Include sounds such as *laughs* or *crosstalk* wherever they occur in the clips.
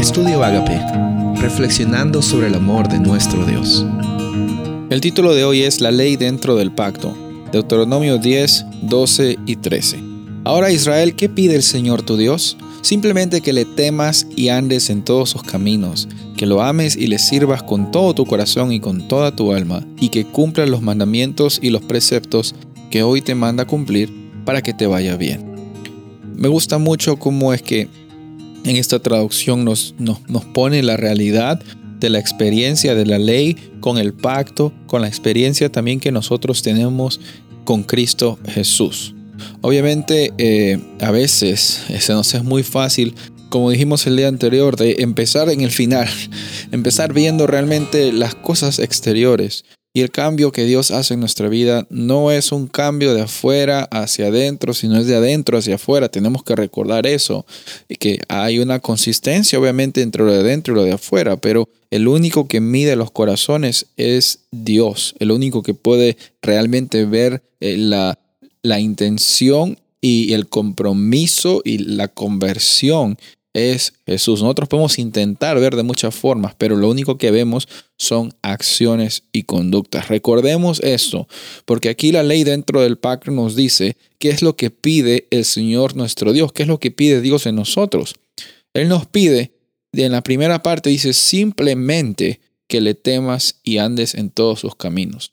Estudio Agape, reflexionando sobre el amor de nuestro Dios. El título de hoy es La ley dentro del pacto, Deuteronomio 10, 12 y 13. Ahora Israel, ¿qué pide el Señor tu Dios? Simplemente que le temas y andes en todos sus caminos, que lo ames y le sirvas con todo tu corazón y con toda tu alma, y que cumplas los mandamientos y los preceptos que hoy te manda cumplir para que te vaya bien. Me gusta mucho cómo es que en esta traducción nos, nos, nos pone la realidad de la experiencia de la ley con el pacto, con la experiencia también que nosotros tenemos con Cristo Jesús. Obviamente eh, a veces se nos es muy fácil, como dijimos el día anterior, de empezar en el final, *laughs* empezar viendo realmente las cosas exteriores. Y el cambio que Dios hace en nuestra vida no es un cambio de afuera hacia adentro, sino es de adentro hacia afuera. Tenemos que recordar eso, que hay una consistencia obviamente entre lo de adentro y lo de afuera, pero el único que mide los corazones es Dios, el único que puede realmente ver eh, la, la intención y el compromiso y la conversión es Jesús. Nosotros podemos intentar ver de muchas formas, pero lo único que vemos son acciones y conductas. Recordemos esto, porque aquí la ley dentro del pacto nos dice qué es lo que pide el Señor nuestro Dios, qué es lo que pide Dios en nosotros. Él nos pide, en la primera parte dice simplemente que le temas y andes en todos sus caminos.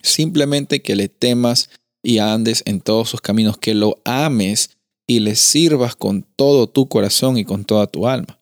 Simplemente que le temas y andes en todos sus caminos, que lo ames y le sirvas con todo tu corazón y con toda tu alma.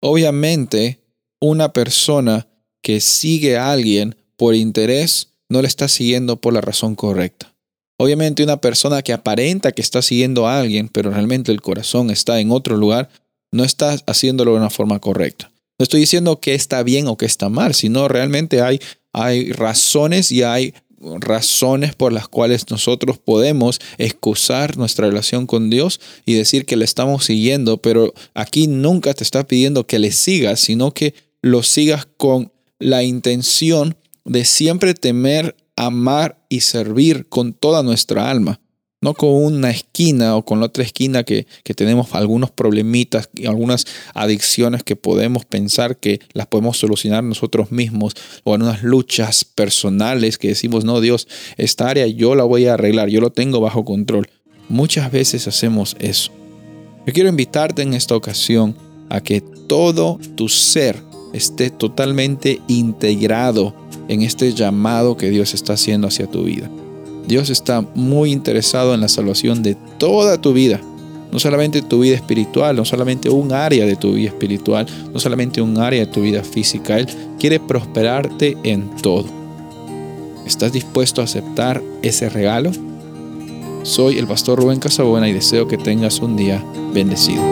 Obviamente, una persona que sigue a alguien por interés no le está siguiendo por la razón correcta. Obviamente una persona que aparenta que está siguiendo a alguien, pero realmente el corazón está en otro lugar, no está haciéndolo de una forma correcta. No estoy diciendo que está bien o que está mal, sino realmente hay, hay razones y hay razones por las cuales nosotros podemos excusar nuestra relación con Dios y decir que le estamos siguiendo, pero aquí nunca te está pidiendo que le sigas, sino que lo sigas con la intención de siempre temer, amar y servir con toda nuestra alma no con una esquina o con la otra esquina que, tenemos algunos problemitas y algunas adicciones que podemos pensar que las podemos solucionar nosotros mismos o en unas luchas personales que decimos, no, Dios, esta área yo la voy a arreglar, yo lo tengo bajo control. Muchas veces hacemos eso. Yo quiero invitarte en esta ocasión a que todo tu ser esté totalmente integrado en este llamado que Dios está haciendo hacia tu vida. Dios está muy interesado en la salvación de toda tu vida. No solamente tu vida espiritual, no solamente un área de tu vida espiritual, no solamente un área de tu vida física. Él quiere prosperarte en todo. ¿Estás dispuesto a aceptar ese regalo? Soy el pastor Rubén Casabona y deseo que tengas un día bendecido.